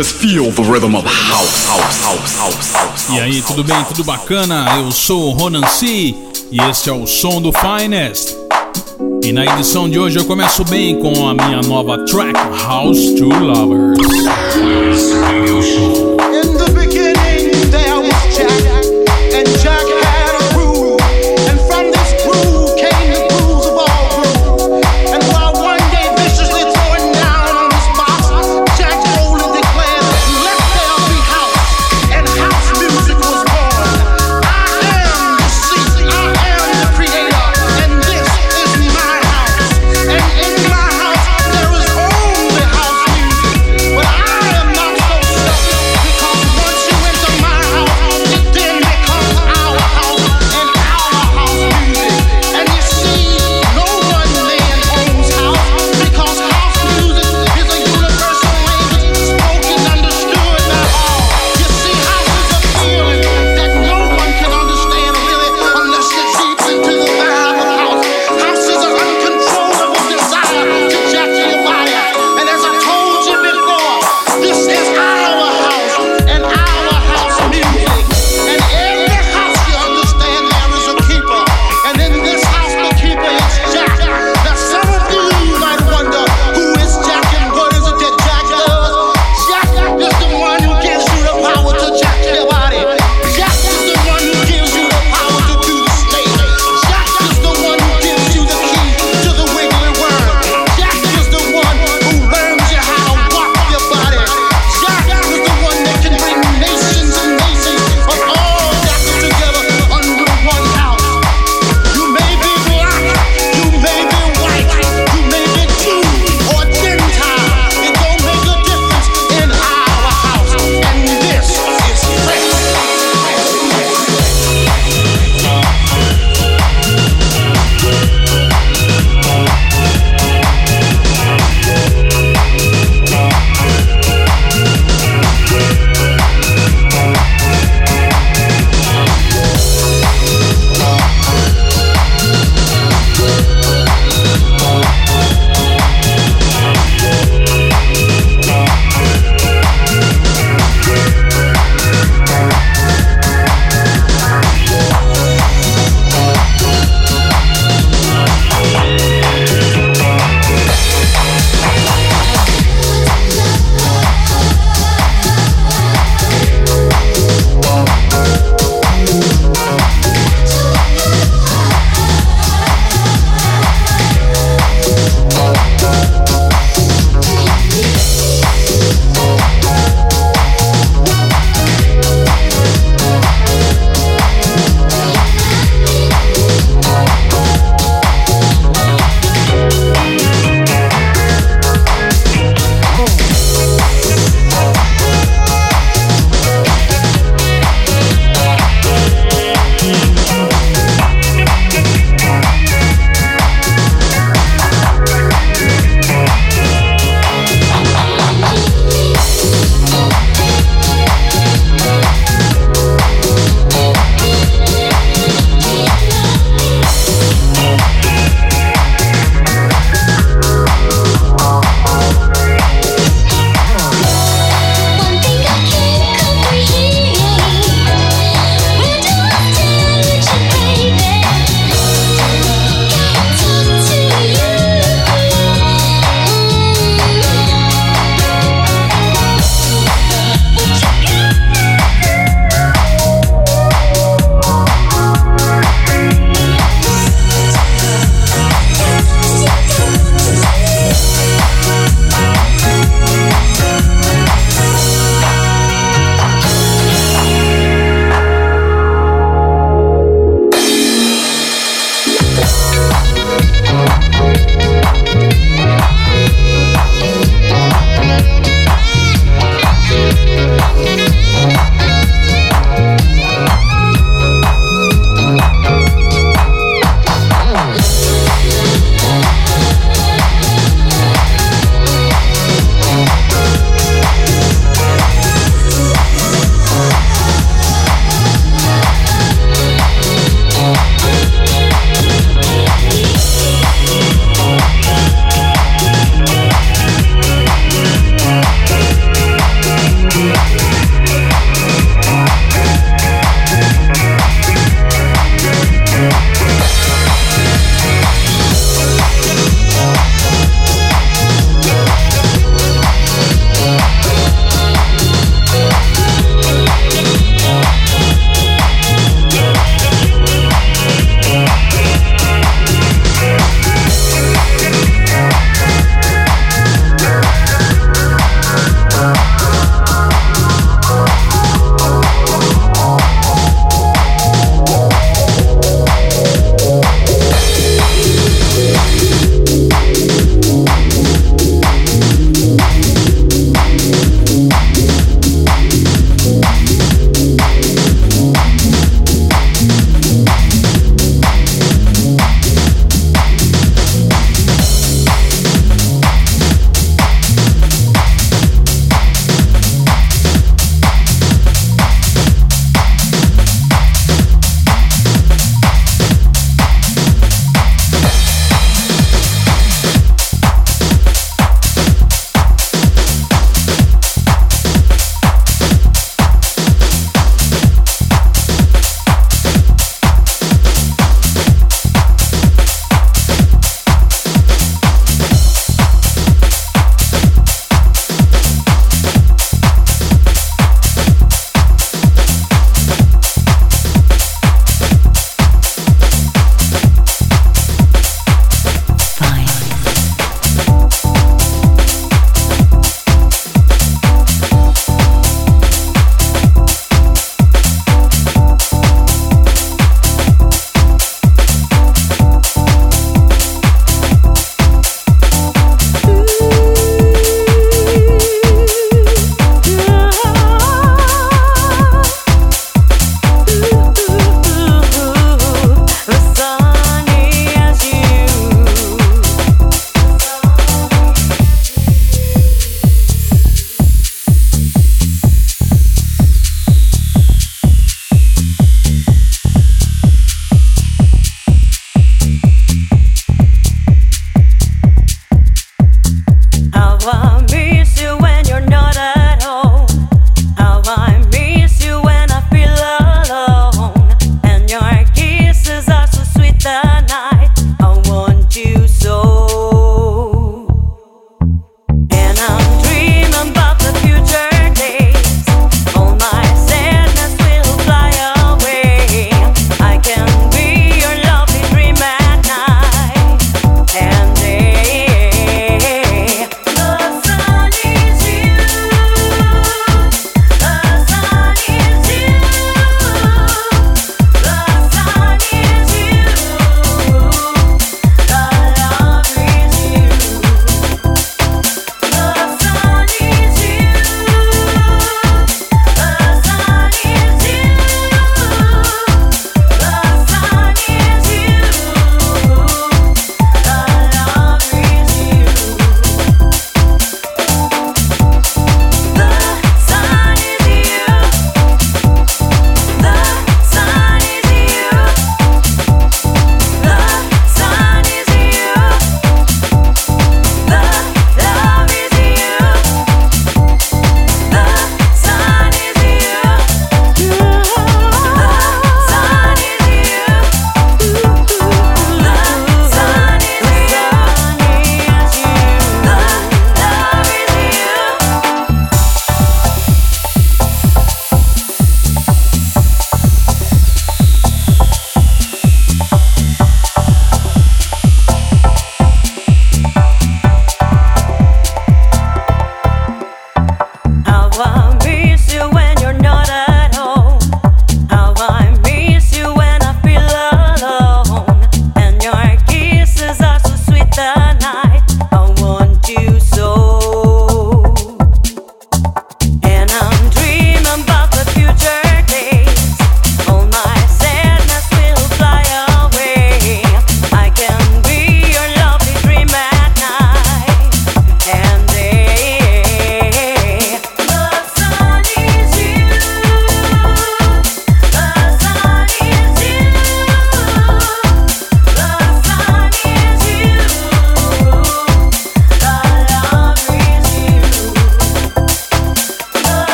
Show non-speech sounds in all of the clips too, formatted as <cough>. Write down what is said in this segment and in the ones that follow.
Just feel the rhythm of house, house, house, house, house. E aí, tudo bem? Tudo bacana? Eu sou o Ronan C e este é o som do Finest. E na edição de hoje eu começo bem com a minha nova track House to Lovers.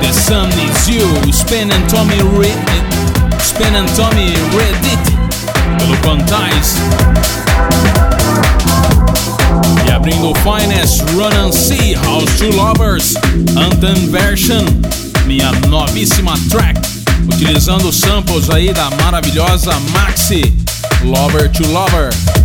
The Sun Is You, Spin and Tommy Reed, Spin and Tommy Reddit, pelo Quantize. E abrindo o Finest Run and See House to Lovers Anthem Version, minha novíssima track, utilizando samples aí da maravilhosa Maxi. Lover to Lover.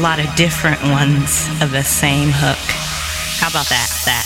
Lot of different ones of the same hook. How about that? That,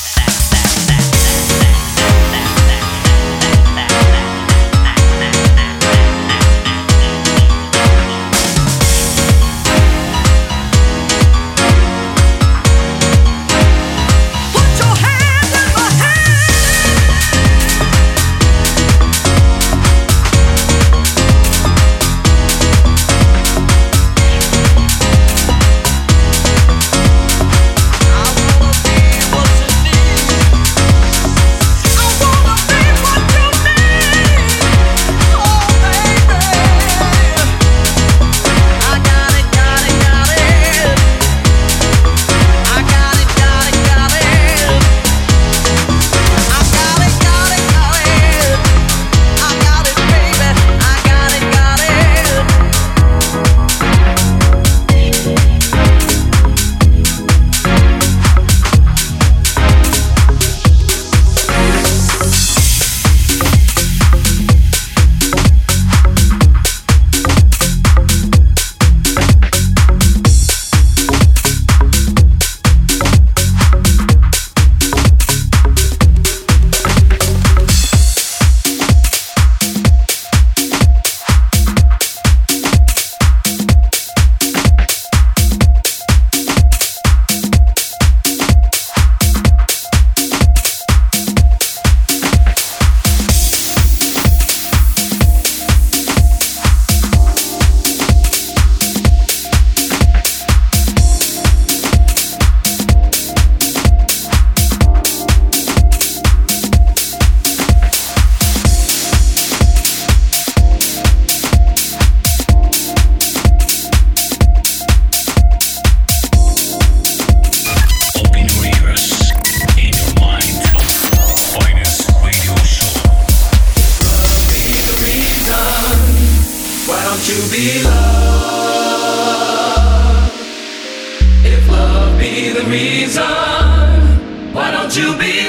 to be loved? If love be the reason, why don't you be?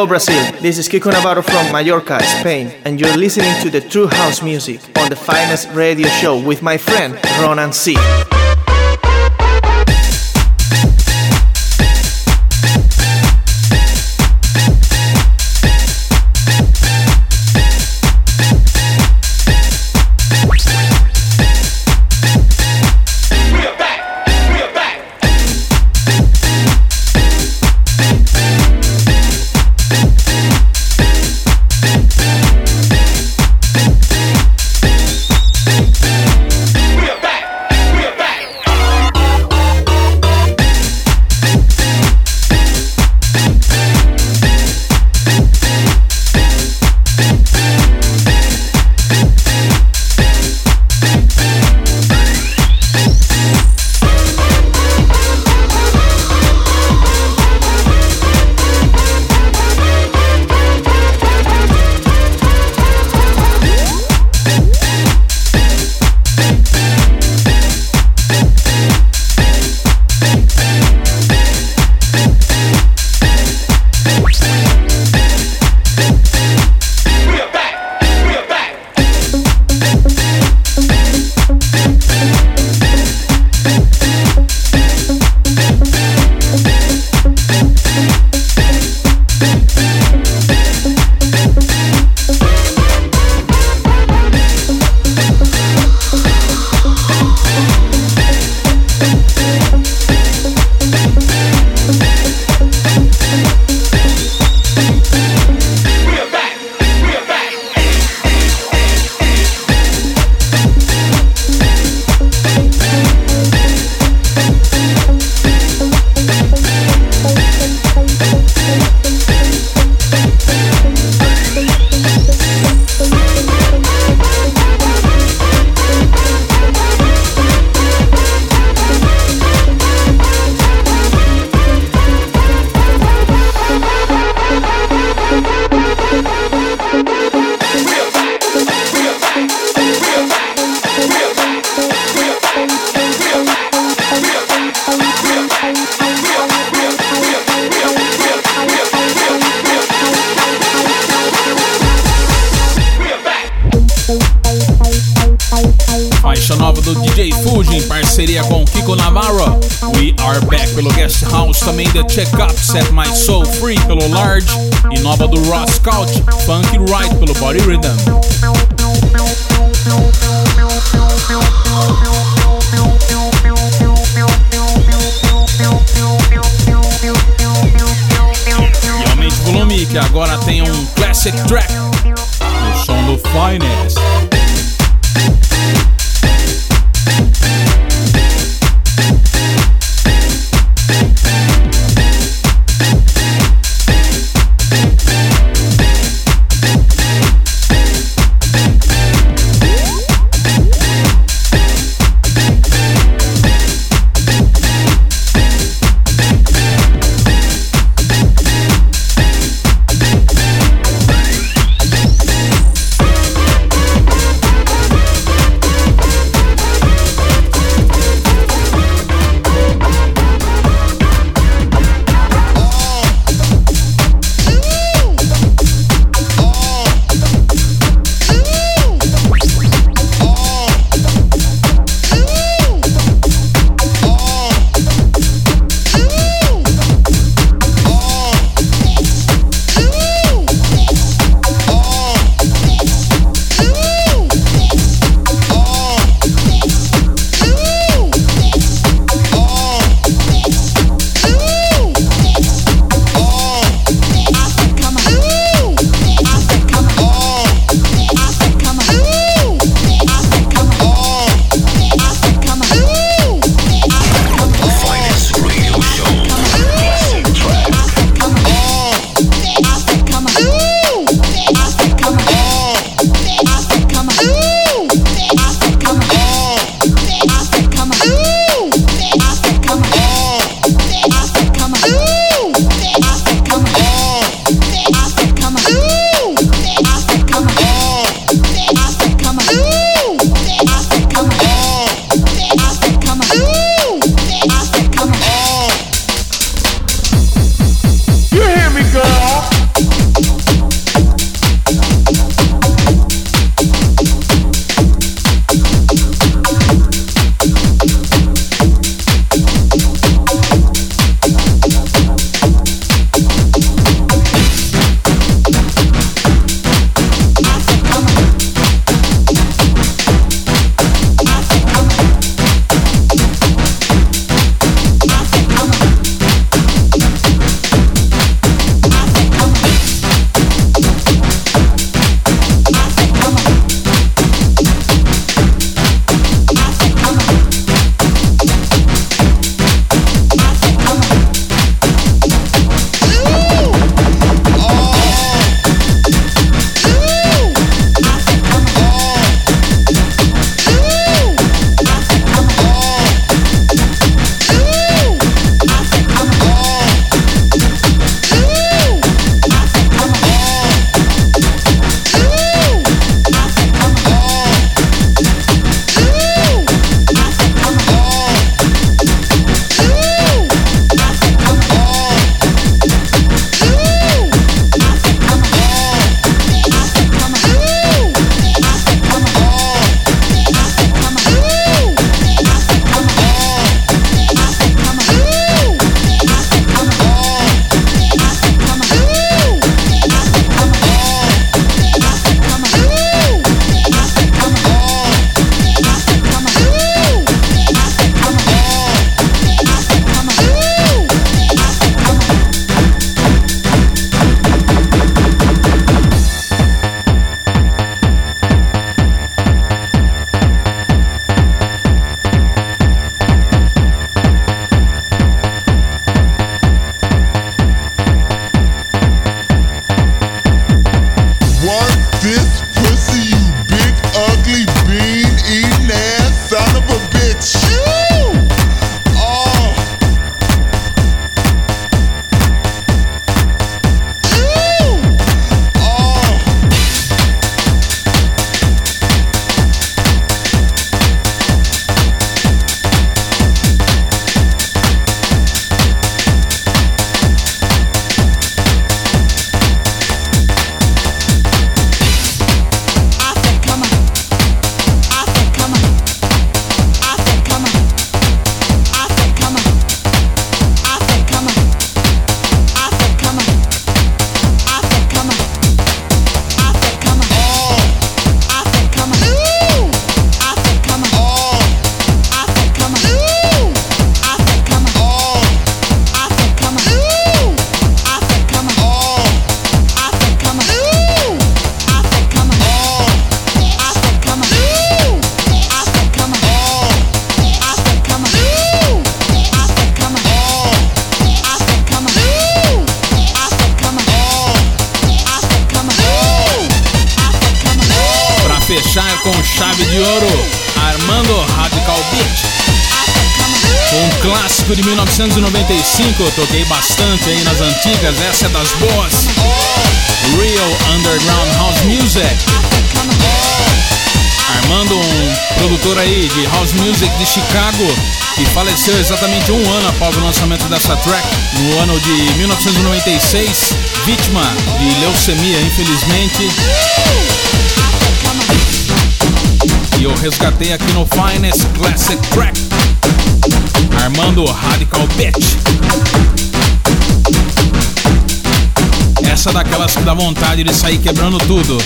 Hello Brazil, this is Kiko Navarro from Mallorca, Spain, and you're listening to the True House Music on the finest radio show with my friend Ronan C. Set My Soul Free pelo Large e nova do Ross Scout, Funky Right pelo Body Rhythm. E aumente o volume que agora tem um classic track no som do Finest. Clássico de 1995, eu toquei bastante aí nas antigas, essa é das boas. Real Underground House Music. Armando, um produtor aí de House Music de Chicago, que faleceu exatamente um ano após o lançamento dessa track, no ano de 1996, vítima de leucemia, infelizmente. E eu resgatei aqui no Finest Classic Track, Armando Radical Bitch. Essa daquelas que dá vontade de sair quebrando tudo.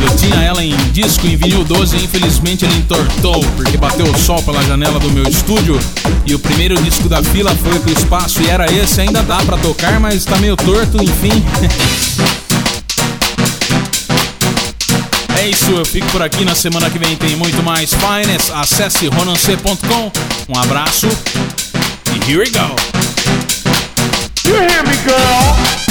Eu tinha ela em disco em vinil 12 e infelizmente ele entortou porque bateu o sol pela janela do meu estúdio e o primeiro disco da fila foi pro espaço e era esse, ainda dá para tocar, mas tá meio torto, enfim. <laughs> É isso, eu fico por aqui. Na semana que vem tem muito mais Finest. Acesse ronance.com. Um abraço e here we go. You hear me, girl?